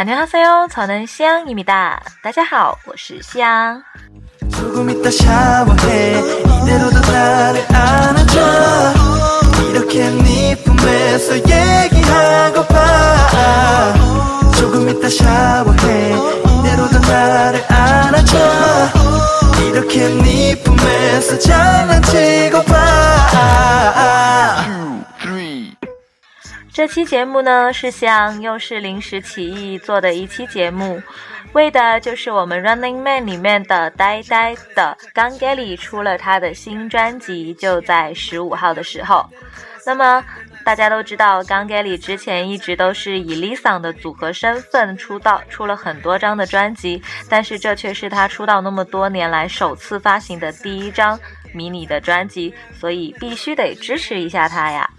안녕하세요저는시영입니다大家好，我是夕阳。 조금 이따 샤워해 이대로도 나를 안아줘 이렇게 네 품에서 얘기하고파 조금 이따 샤워해 이대로도 나를 안아줘 이렇게 네 품에서 장난치고파 这期节目呢，是想又是临时起意做的一期节目，为的就是我们 Running Man 里面的呆呆的 Gang Gelly 出了他的新专辑，就在十五号的时候。那么大家都知道，Gang Gelly 之前一直都是以 Lisa 的组合身份出道，出了很多张的专辑，但是这却是他出道那么多年来首次发行的第一张迷你的专辑，所以必须得支持一下他呀。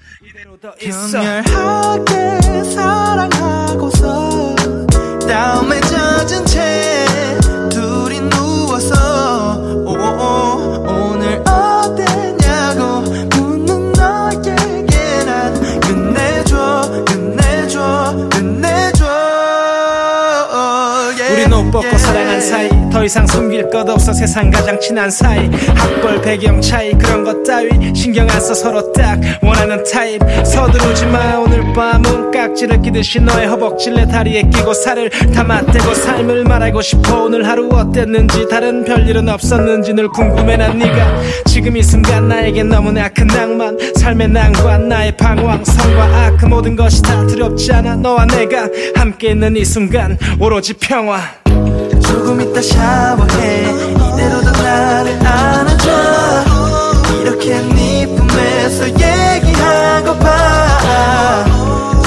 사랑한 사이 더 이상 숨길 것 없어 세상 가장 친한 사이. 학벌 배경 차이 그런 것 따위. 신경 안 써 서로 딱 원하는 타입. 서두르지 마 오늘 밤은 깍지를 끼듯이 너의 허벅지 내 다리에 끼고 살을 담아대고 삶을 말하고 싶어. 오늘 하루 어땠는지 다른 별일은 없었는지 늘 궁금해 난 네가. 지금 이 순간 나에겐 너무나 큰 낭만. 삶의 난관 나의 방황. 성과 악 그 모든 것이 다 두렵지 않아. 너와 내가 함께 있는 이 순간 오로지 평화 조금 이따 샤워해 이대로도 나를 안아줘 이렇게 네 품에서 얘기하고파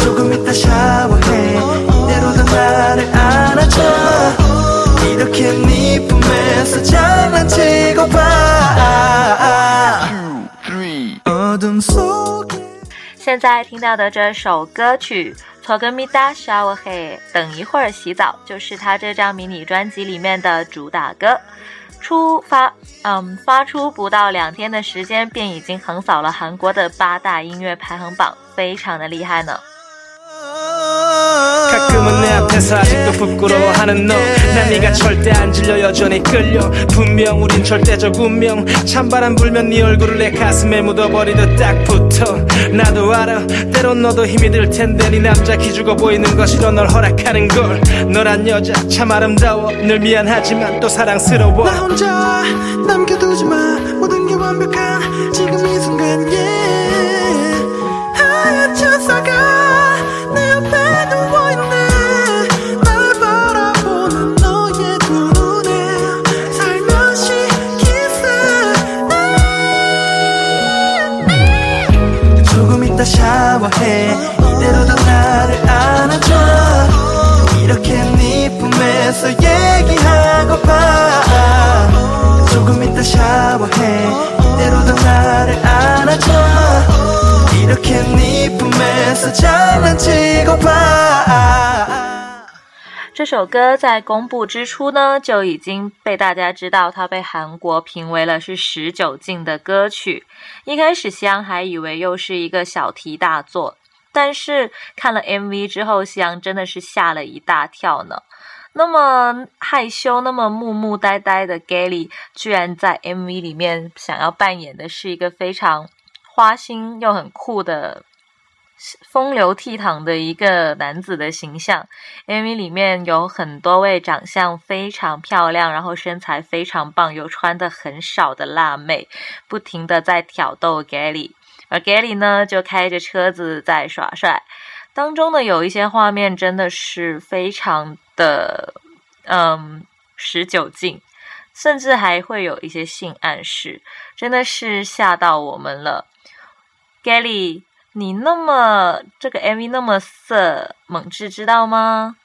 조금 이따 샤워해 이대로도 나를 안아줘 이렇게 네 품에서 장난치고파 어둠 속에 现在听到的这首歌曲《 Toga Mita Shower Hey》，等一会儿洗澡，就是他这张迷你专辑里面的主打歌。出发，嗯，发出不到两天的时间，便已经横扫了韩国的八大音乐排行榜，非常的厉害呢。 가끔은 내 앞에서 아직도 부끄러워하는 너. 난 네가 절대 안 질려 여전히 끌려. 분명 우린 절대적 운명. 찬바람 불면 네 얼굴을 내 가슴에 묻어버리듯 딱 붙어. 나도 알아 때론 너도 힘이 들 텐데 네 남자 기죽어 보이는 것이로 널 허락하는 걸. 너란 여자 참 아름다워. 늘 미안하지만 또 사랑스러워. 나 혼자 남겨두지 마. 모든 게 완벽한 지금 이 순간 yeah 샤워해. 이대로도 나를 안아줘. 이렇게 네 품에서 얘기하고파 조금 이따 샤워해. 이대로도 나를 안아줘. 이렇게 네 품에서 장난치고파 这首歌在公布之初呢，就已经被大家知道，它被韩国评为了是十九禁的歌曲。一开始，夕阳还以为又是一个小题大做，但是看了 MV 之后，夕阳真的是吓了一大跳呢。那么害羞、那么木木呆呆的 Gally，居然在 MV 里面想要扮演的是一个非常花心又很酷的。风流倜傥的一个男子的形象，MV 里面有很多位长相非常漂亮，然后身材非常棒，又穿的很少的辣妹，不停的在挑逗 Gally，而 Gally 呢就开着车子在耍帅。当中呢有一些画面真的是非常的，嗯，十九禁，甚至还会有一些性暗示，真的是吓到我们了，Gally。你那么这个 MV 那么色，猛志知道吗？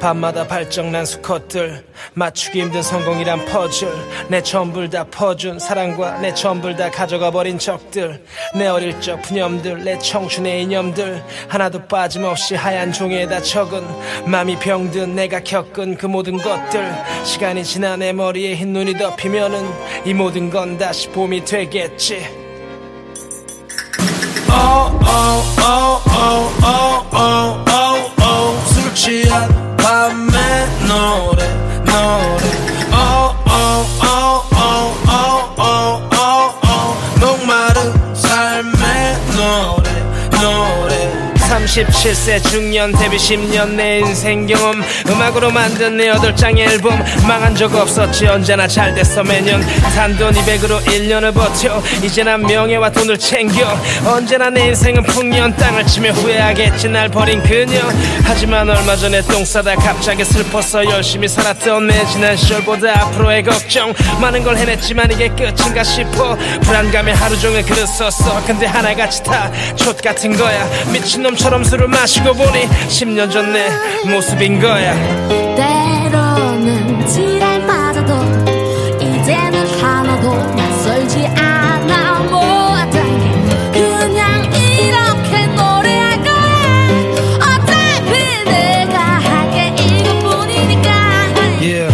밤마다 발정난 수컷들 맞추기 힘든 성공이란 퍼즐 내 전부를 다 퍼준 사랑과 내 전부를 다 가져가 버린 적들 내 어릴 적 푸념들 내 청춘의 이념들 하나도 빠짐없이 하얀 종이에다 적은 맘이 병든 내가 겪은 그 모든 것들 시간이 지나 내 머리에 흰 눈이 덮이면은 이 모든 건 다시 봄이 되겠지 oh, oh, oh, oh, oh, oh, oh, oh. 술 취한 밤의 노래, 노래. Oh, oh, oh, oh, oh, 37세 중년 데뷔 10년 내 인생 경험. 음악으로 만든 내 여덟 장의 앨범. 망한 적 없었지 언제나 잘 됐어 매년. 단돈 200으로 1년을 버텨. 이제 난 명예와 돈을 챙겨. 언제나 내 인생은 풍년 땅을 치며 후회하겠지 날 버린 그녀. 하지만 얼마 전에 똥 싸다 갑자기 슬퍼서 열심히 살았던 내 지난 시절보다 앞으로의 걱정. 많은 걸 해냈지만 이게 끝인가 싶어. 불안감에 하루 종일 썼어. 근데 하나같이 다 촛 같은 거야. 미친놈 처럼 술을 마시고 보니 10년 전 내 모습인 거야. 때로는 지랄 맞아도 이제는 하나도 낯설지 않아. 모았던 게 그냥 이렇게 노래할 거야. 어차피 내가 할게 이것뿐이니까. Yeah.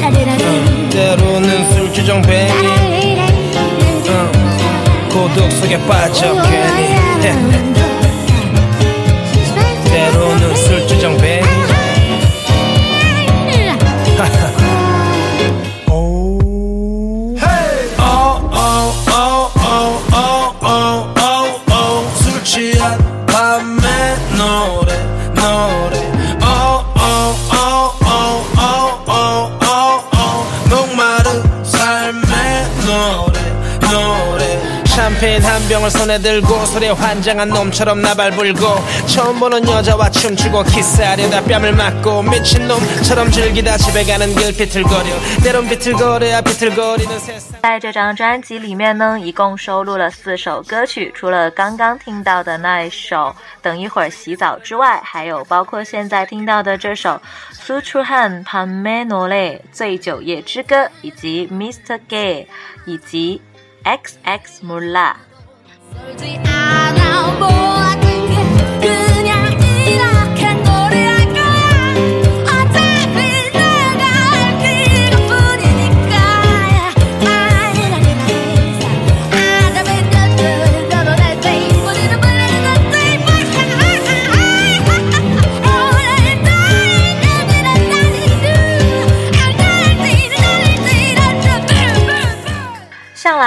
라리라리. 때로는 술주정뱅이. 라리라리. 어, 고독 속에 빠져 괜히 샴페인 한 병을 손에 들고 술에 환장한 놈처럼 나발 불고 처음 보는 여자와 춤추고 키스하려다 뺨을 맞고 미친놈처럼 즐기다 집에 가는 길 비틀거려 때론 비틀거려야 비틀거리는 세상 在这张专辑里面呢，一共收录了四首歌曲，除了刚刚听到的那一首《等一会儿洗澡》之外，还有包括现在听到的这首《苏楚汉潘梅诺雷醉酒夜之歌》，以及 Mr. Gay，以及 XX Mula。 Sou I now more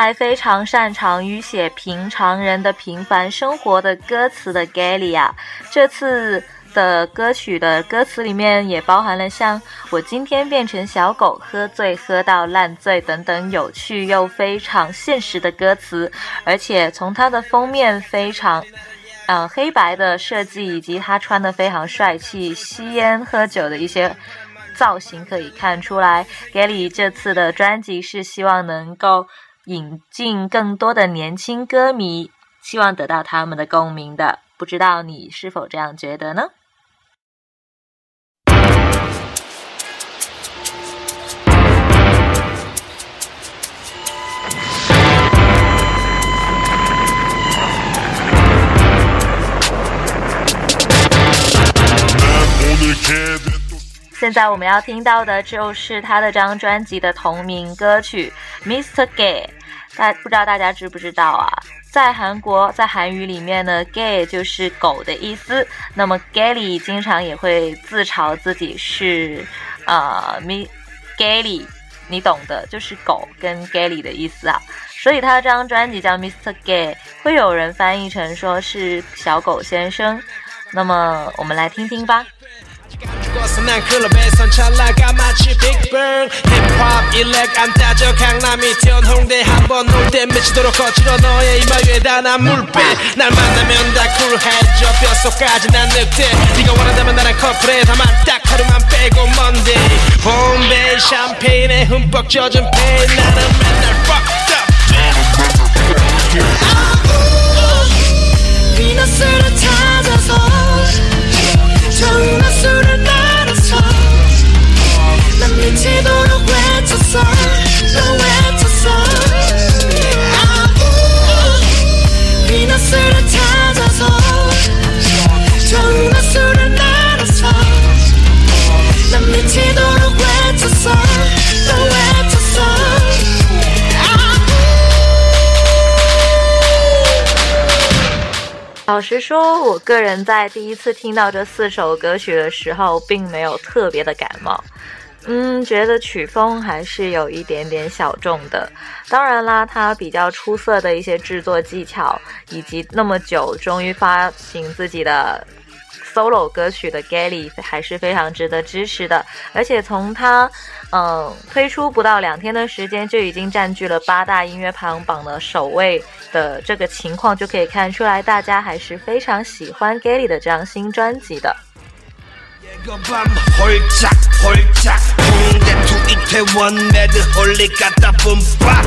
来非常擅长于写平常人的平凡生活的歌词的 Galia，这次的歌曲的歌词里面也包含了像“我今天变成小狗，喝醉喝到烂醉”等等有趣又非常现实的歌词，而且从它的封面非常。嗯，黑白的设计以及他穿的非常帅气、吸烟喝酒的一些造型可以看出来，Gelly 这次的专辑是希望能够引进更多的年轻歌迷，希望得到他们的共鸣的。不知道你是否这样觉得呢？现在我们要听到的就是他的这张专辑的同名歌曲《Mr. Gay》。大不知道大家知不知道啊？在韩国，在韩语里面呢，gay 就是狗的意思。那么 Gayly 经常也会自嘲自己是呃 mi Gayly，你懂的，就是狗跟 Gayly 的意思啊。所以他这张专辑叫 Mr. Gay，会有人翻译成说是小狗先生。那么我们来听听吧。 죽었어 난 클럽에선 찰나가 마치 빅뱅 힙합 일렉 안 따져 강남이 튀어온 홍대 한번 놀때 미치도록 거칠어 너의 이마 위에다 난 물배 날 만나면 다 쿨해져 뼛속까지 난 늑대. 네가 원한다면 나랑 커플해 다만 딱 하루만 빼고 먼데 봄베이 샴페인에 흠뻑 젖은 페인 나는 맨날 fucked up. 비너스를 찾아서 정말 술을 老实说，我个人在第一次听到这四首歌曲的时候，并没有特别的感冒。嗯，觉得曲风还是有一点点小众的。当然啦，他比较出色的一些制作技巧，以及那么久终于发行自己的 solo 歌曲的 Gally 还是非常值得支持的。而且从他嗯推出不到两天的时间，就已经占据了八大音乐排行榜的首位的这个情况，就可以看出来大家还是非常喜欢 Gally 的这张新专辑的。 밤 홀짝 홀짝. 홍대 투 이태원 매드 홀리 갖다 뿜빠.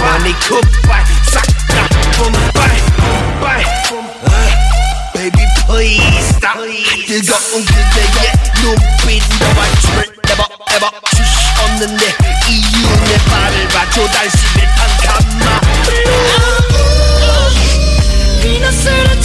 원이 굿바이 싹다 뿜빠이 뿜빠이 아, Baby please stop. 뜨거운 그대의 눈빛 너와 춤을 never ever 주시 없는데 이유 내 발을 봐 조단심을 탄감마 비너스를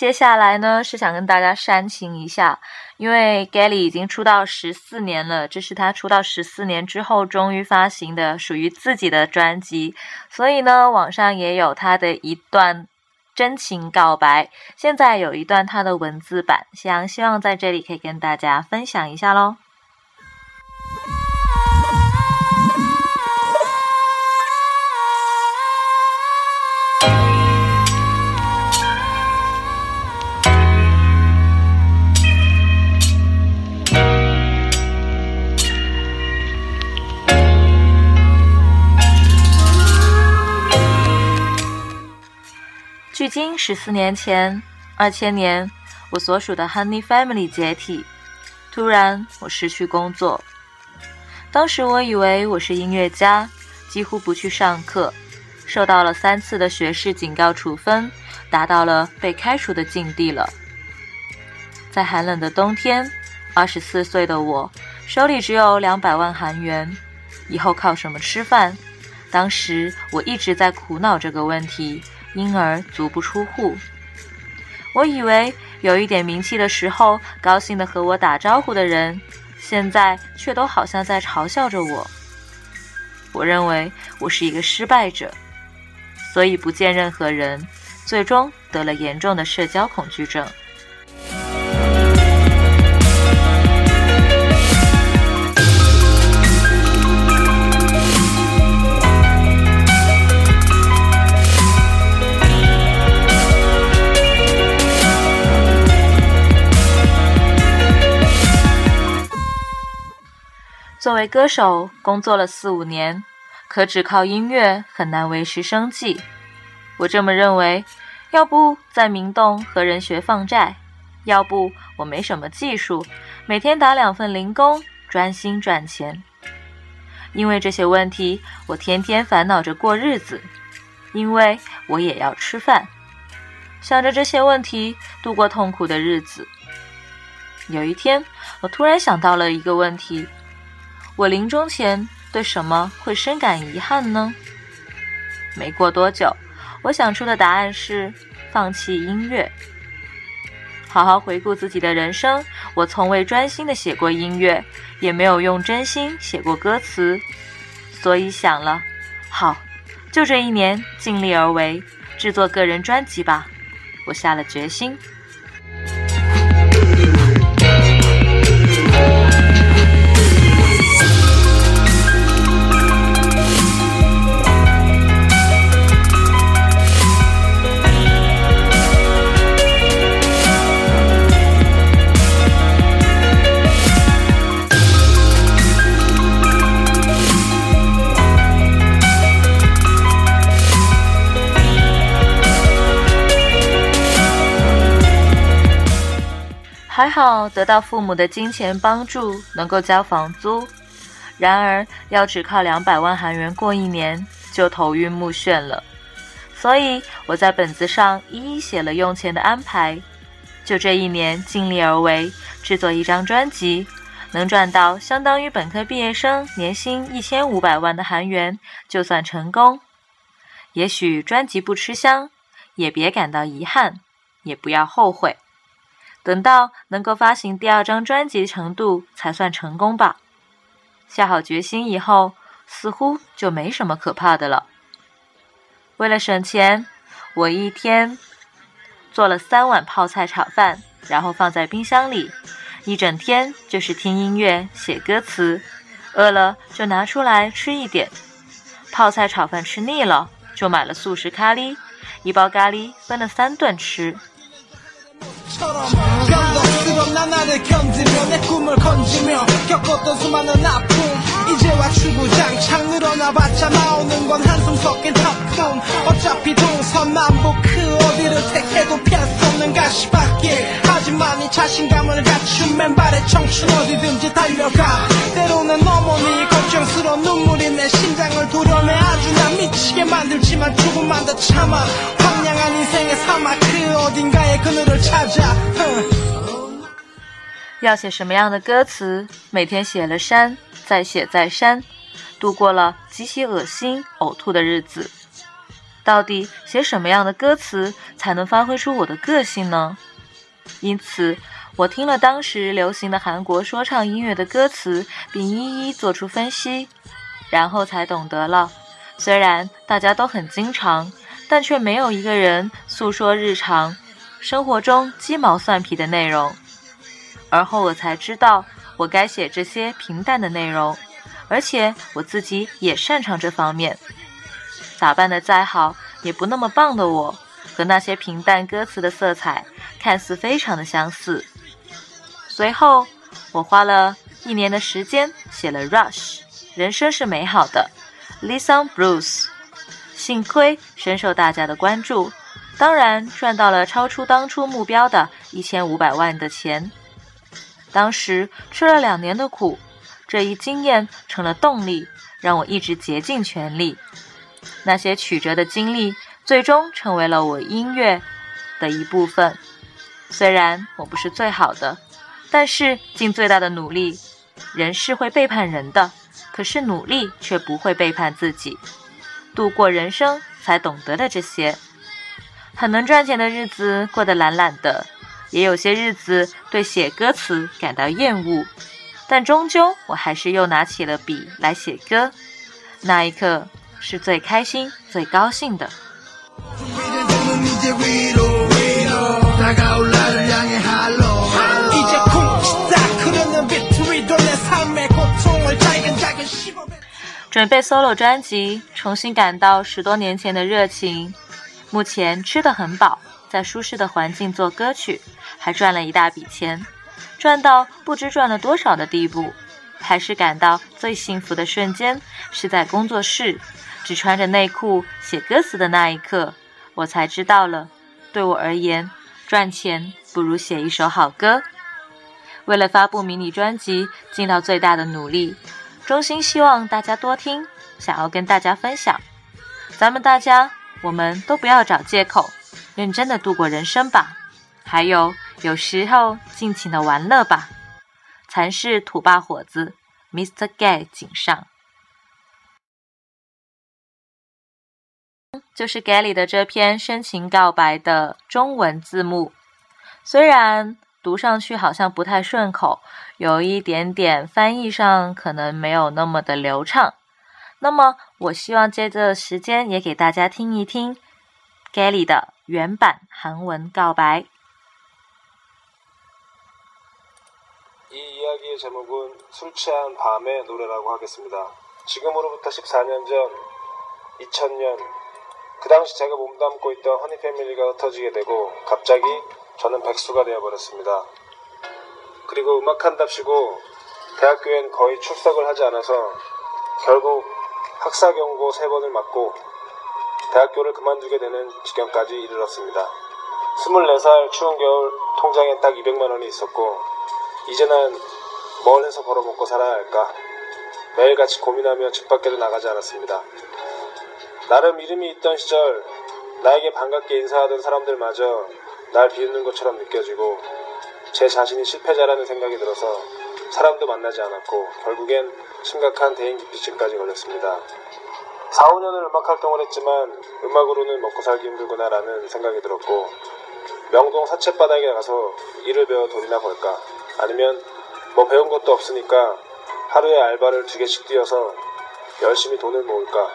接下来呢，是想跟大家煽情一下，因为 Gally 已经出道十四年了，这是他出道十四年之后终于发行的属于自己的专辑，所以呢，网上也有他的一段真情告白，现在有一段他的文字版，想希望在这里可以跟大家分享一下喽。十四年前，二千年，我所属的 Honey Family 解体，突然我失去工作。当时我以为我是音乐家，几乎不去上课，受到了三次的学士警告处分，达到了被开除的境地了。在寒冷的冬天，二十四岁的我手里只有两百万韩元，以后靠什么吃饭？当时我一直在苦恼这个问题。因而足不出户。我以为有一点名气的时候，高兴的和我打招呼的人，现在却都好像在嘲笑着我。我认为我是一个失败者，所以不见任何人，最终得了严重的社交恐惧症。作为歌手，工作了四五年，可只靠音乐很难维持生计。我这么认为，要不在明洞和人学放债，要不我没什么技术，每天打两份零工，专心赚钱。因为这些问题，我天天烦恼着过日子，因为我也要吃饭。想着这些问题，度过痛苦的日子。有一天，我突然想到了一个问题。我临终前对什么会深感遗憾呢？没过多久，我想出的答案是放弃音乐。好好回顾自己的人生，我从未专心的写过音乐，也没有用真心写过歌词，所以想了，好，就这一年尽力而为，制作个人专辑吧。我下了决心。还好得到父母的金钱帮助，能够交房租。然而，要只靠两百万韩元过一年，就头晕目眩了。所以我在本子上一一写了用钱的安排。就这一年尽力而为，制作一张专辑，能赚到相当于本科毕业生年薪一千五百万的韩元，就算成功。也许专辑不吃香，也别感到遗憾，也不要后悔。等到能够发行第二张专辑程度，才算成功吧。下好决心以后，似乎就没什么可怕的了。为了省钱，我一天做了三碗泡菜炒饭，然后放在冰箱里，一整天就是听音乐、写歌词。饿了就拿出来吃一点。泡菜炒饭吃腻了，就买了素食咖喱，一包咖喱分了三顿吃。 변덕스런 나날을 견디며 내 꿈을 건지며 겪었던 수많은 아픔. 이제와 추구장 창 늘어나봤자 나오는 건 한숨 섞인 탑품 어차피 동서남북 그 어디를 택해도 피할 수 없는 가시밭길. 하지만 이 자신감을 갖춘 맨발의 청춘 어디든지 달려가. 때로는 어머니 걱정스러운 눈물이 내 심장을 도려내 아주 나 미치게 만들지만 조금만 더 참아 황량한 인생의 사막 그 어딘가에 그늘을 찾아 흥. 要写什么样的歌词？每天写了删，再写再删，度过了极其恶心、呕吐的日子。到底写什么样的歌词才能发挥出我的个性呢？因此，我听了当时流行的韩国说唱音乐的歌词，并一一做出分析，然后才懂得了，虽然大家都很经常， 但却没有一个人诉说日常生活中鸡毛蒜皮的内容。而后我才知道，我该写这些平淡的内容，而且我自己也擅长这方面。打扮的再好，也不那么棒的我，和那些平淡歌词的色彩看似非常的相似。随后，我花了一年的时间写了《Rush》，人生是美好的，《Listen Blues》，幸亏深受大家的关注，当然赚到了超出当初目标的一千五百万的钱。当时吃了两年的苦，这一经验成了动力，让我一直竭尽全力。那些曲折的经历，最终成为了我音乐的一部分。虽然我不是最好的，但是尽最大的努力。人是会背叛人的，可是努力却不会背叛自己。度过人生，才懂得了这些。很能赚钱的日子过得懒懒的。也有些日子对写歌词感到厌恶，但终究我还是又拿起了笔来写歌。那一刻是最开心、最高兴的。准备 solo 专辑，重新感到十多年前的热情。目前吃得很饱，在舒适的环境做歌曲，还赚了一大笔钱，赚到不知赚了多少的地步。还是感到最幸福的瞬间是在工作室，只穿着内裤写歌词的那一刻，我才知道了，对我而言，赚钱不如写一首好歌。为了发布迷你专辑，尽到最大的努力。衷心希望大家多听，想要跟大家分享。咱们大家，我们都不要找借口，认真的度过人生吧。还有，有时候尽情的玩乐吧。蚕是土霸伙子，Mr. Gay 井上，就是 Gay 里的这篇深情告白的中文字幕，虽然。读上去好像不太顺口，有一点点翻译上可能没有那么的流畅。那么，我希望借这时间也给大家听一听 Gally 的原版韩文告白。 이 이야기의 제목은 술 취한 밤의 노래라고 하겠습니다. 지금으로부터 14년 전 2000년 그 당시 제가 몸담고 있던 허니 패밀리가 흩어지게 되고 갑자기 저는 백수가 되어버렸습니다. 그리고 음악한답시고 대학교엔 거의 출석을 하지 않아서 결국 학사 경고 세 번을 맞고 대학교를 그만두게 되는 지경까지 이르렀습니다. 24살 추운 겨울 통장에 딱 200만 원이 있었고 이제는 뭘 해서 벌어먹고 살아야 할까 매일같이 고민하며 집 밖에도 나가지 않았습니다. 나름 이름이 있던 시절 나에게 반갑게 인사하던 사람들마저 날 비웃는 것처럼 느껴지고 제 자신이 실패자라는 생각이 들어서 사람도 만나지 않았고 결국엔 심각한 대인기피증까지 걸렸습니다. 4, 5년을 음악 활동을 했지만 음악으로는 먹고 살기 힘들구나라는 생각이 들었고 명동 사채바닥에 가서 일을 배워 돈이나 벌까 아니면 뭐 배운 것도 없으니까 하루에 알바를 두 개씩 뛰어서 열심히 돈을 모을까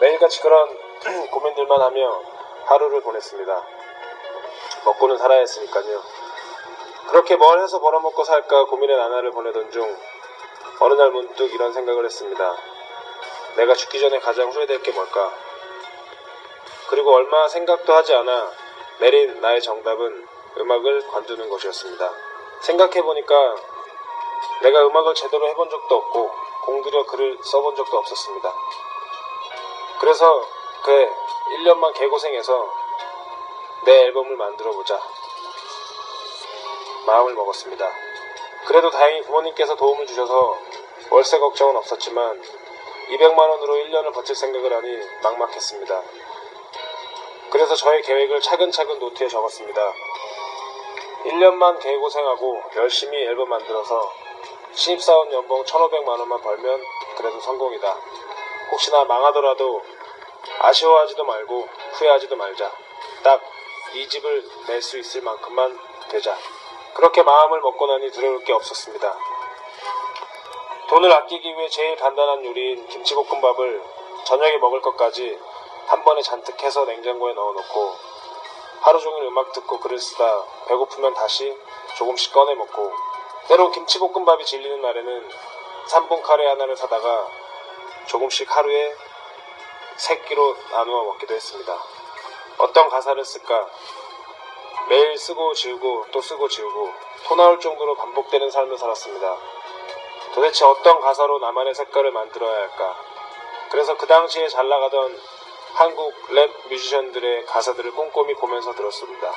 매일같이 그런 고민들만 하며 하루를 보냈습니다. 먹고는 살아야 했으니까요. 그렇게 뭘 해서 벌어먹고 살까 고민의 나날을 보내던 중 어느 날 문득 이런 생각을 했습니다. 내가 죽기 전에 가장 후회될 게 뭘까? 그리고 얼마 생각도 하지 않아 내린 나의 정답은 음악을 관두는 것이었습니다. 생각해보니까 내가 음악을 제대로 해본 적도 없고 공들여 글을 써본 적도 없었습니다. 그래서 그래 1년만 개고생해서 내 앨범을 만들어 보자 마음을 먹었습니다. 그래도 다행히 부모님께서 도움을 주셔서 월세 걱정은 없었지만 200만 원으로 1년을 버틸 생각을 하니 막막했습니다. 그래서 저의 계획을 차근차근 노트에 적었습니다. 1년만 개고생하고 열심히 앨범 만들어서 신입사원 연봉 1,500만 원만 벌면 그래도 성공이다. 혹시나 망하더라도 아쉬워하지도 말고 후회하지도 말자. 딱 이 집을 낼 수 있을 만큼만 되자. 그렇게 마음을 먹고 나니 두려울 게 없었습니다. 돈을 아끼기 위해 제일 간단한 요리인 김치볶음밥을 저녁에 먹을 것까지 한 번에 잔뜩 해서 냉장고에 넣어놓고 하루 종일 음악 듣고 글을 쓰다 배고프면 다시 조금씩 꺼내 먹고 때로 김치볶음밥이 질리는 날에는 3분 카레 하나를 사다가 조금씩 하루에 3끼로 나누어 먹기도 했습니다. 어떤 가사를 쓸까? 매일 쓰고 지우고 또 쓰고 지우고 토 나올 정도로 반복되는 삶을 살았습니다. 도대체 어떤 가사로 나만의 색깔을 만들어야 할까? 그래서 그 당시에 잘 나가던 한국 랩 뮤지션들의 가사들을 꼼꼼히 보면서 들었습니다.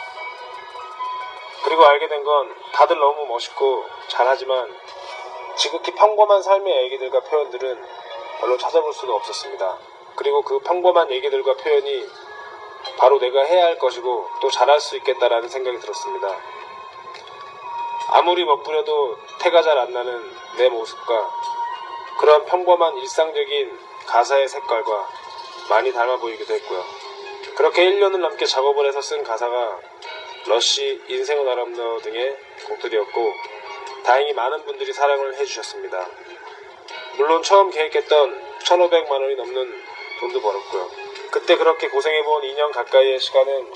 그리고 알게 된 건 다들 너무 멋있고 잘하지만 지극히 평범한 삶의 얘기들과 표현들은 별로 찾아볼 수가 없었습니다. 그리고 그 평범한 얘기들과 표현이 바로 내가 해야 할 것이고 또 잘할 수 있겠다라는 생각이 들었습니다. 아무리 멋부려도 태가 잘 안 나는 내 모습과 그런 평범한 일상적인 가사의 색깔과 많이 닮아 보이기도 했고요. 그렇게 1년을 넘게 작업을 해서 쓴 가사가 러쉬, 인생은 아름다워 등의 곡들이었고 다행히 많은 분들이 사랑을 해주셨습니다. 물론 처음 계획했던 1,500만 원이 넘는 돈도 벌었고요. 그때 그렇게 고생해본 2년 가까이의 시간은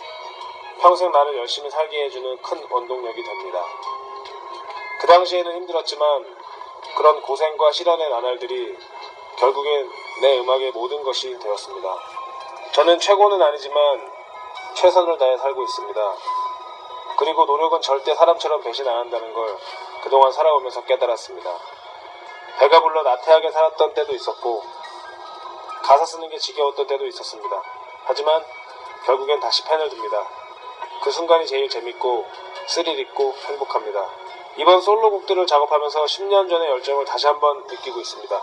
평생 나를 열심히 살게 해주는 큰 원동력이 됩니다. 그 당시에는 힘들었지만 그런 고생과 시련의 나날들이 결국엔 내 음악의 모든 것이 되었습니다. 저는 최고는 아니지만 최선을 다해 살고 있습니다. 그리고 노력은 절대 사람처럼 배신 안 한다는 걸 그동안 살아오면서 깨달았습니다. 배가 불러 나태하게 살았던 때도 있었고 가사 쓰는 게 지겨웠던 때도 있었습니다. 하지만 결국엔 다시 펜을 듭니다. 그 순간이 제일 재밌고 스릴 있고 행복합니다. 이번 솔로곡들을 작업하면서 10년 전의 열정을 다시 한번 느끼고 있습니다.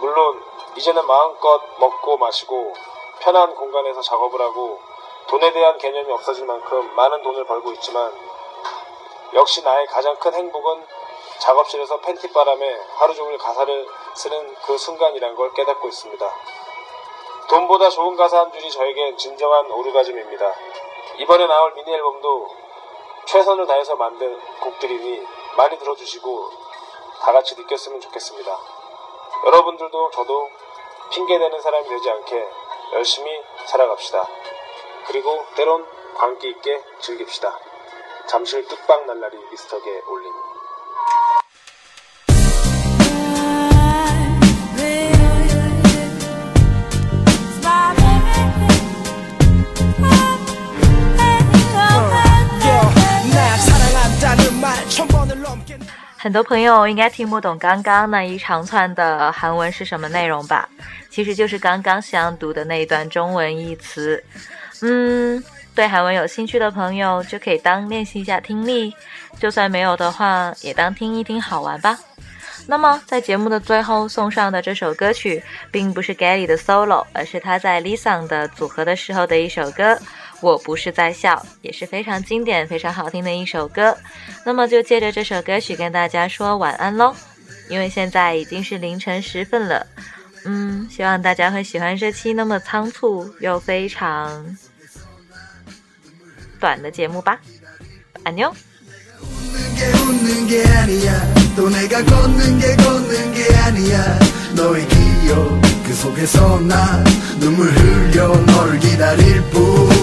물론 이제는 마음껏 먹고 마시고 편한 공간에서 작업을 하고 돈에 대한 개념이 없어질 만큼 많은 돈을 벌고 있지만 역시 나의 가장 큰 행복은 작업실에서 팬티 바람에 하루 종일 가사를 쓰는 그 순간이란 걸 깨닫고 있습니다. 돈보다 좋은 가사 한 줄이 저에겐 진정한 오르가즘입니다. 이번에 나올 미니 앨범도 최선을 다해서 만든 곡들이니 많이 들어주시고 다 같이 느꼈으면 좋겠습니다. 여러분들도 저도 핑계대는 사람이 되지 않게 열심히 살아갑시다. 그리고 때론 광기 있게 즐깁시다. 잠실 뚝방 날라리 미스터게 올림. 很多朋友应该听不懂刚刚那一长串的韩文是什么内容吧？其实就是刚刚想读的那一段中文译词。嗯，对韩文有兴趣的朋友就可以当练习一下听力，就算没有的话，也当听一听好玩吧。那么在节目的最后送上的这首歌曲，并不是 Gary 的 solo，而是他在 Lisa 的组合的时候的一首歌。我不是在笑，也是非常经典、非常好听的一首歌。那么就借着这首歌曲跟大家说晚安喽，因为现在已经是凌晨时分了。嗯，希望大家会喜欢这期那么仓促又非常短的节目吧。安妞。 웃는 게 웃는 게 아니야 또 내가 걷는 게 걷는 게 아니야 너의 기억 그 속에서 나 눈물 흘려 너를 기다릴 뿐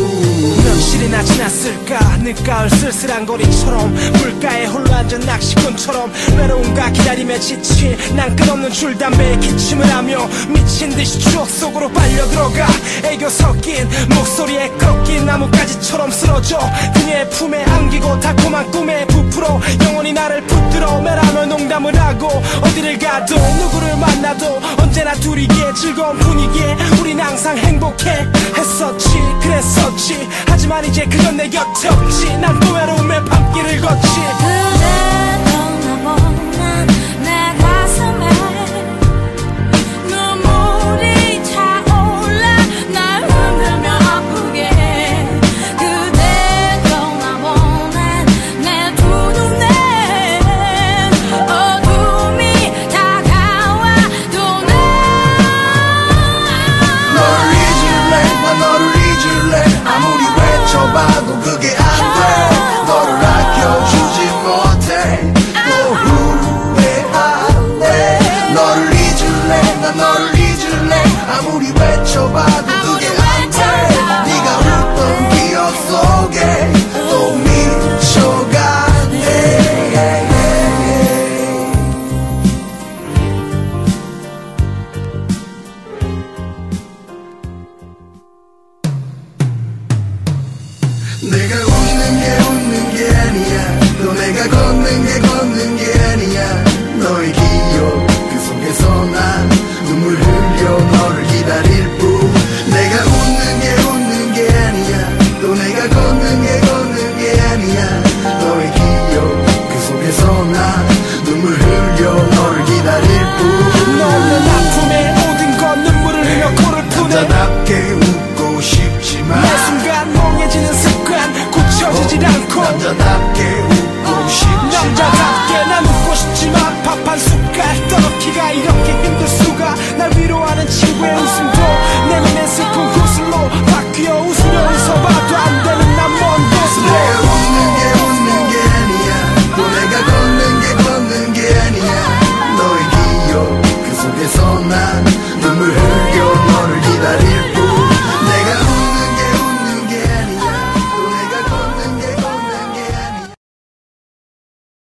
MC 며칠이나 지났을까? 늦가을 쓸쓸한 거리처럼 물가에 홀로 앉은 낚시꾼처럼 외로움과 기다림에 지친 난 끝없는 줄담배에 기침을 하며 미친 듯이 추억 속으로 빨려 들어가. 애교 섞인 목소리에 꺾인 나뭇가지처럼 쓰러져 그녀의 품에 안기고 달콤한 꿈에 부풀어 영원히 나를 붙들어 매라며 농담을 하고 어디를 가도 누구를 만나도 언제나 둘이게 즐거운 분위기에 우린 항상 행복해 했었지 그랬었지. 하지만 이제 그건 내 곁에 없지. 난 또 외로움의 밤길을 걷지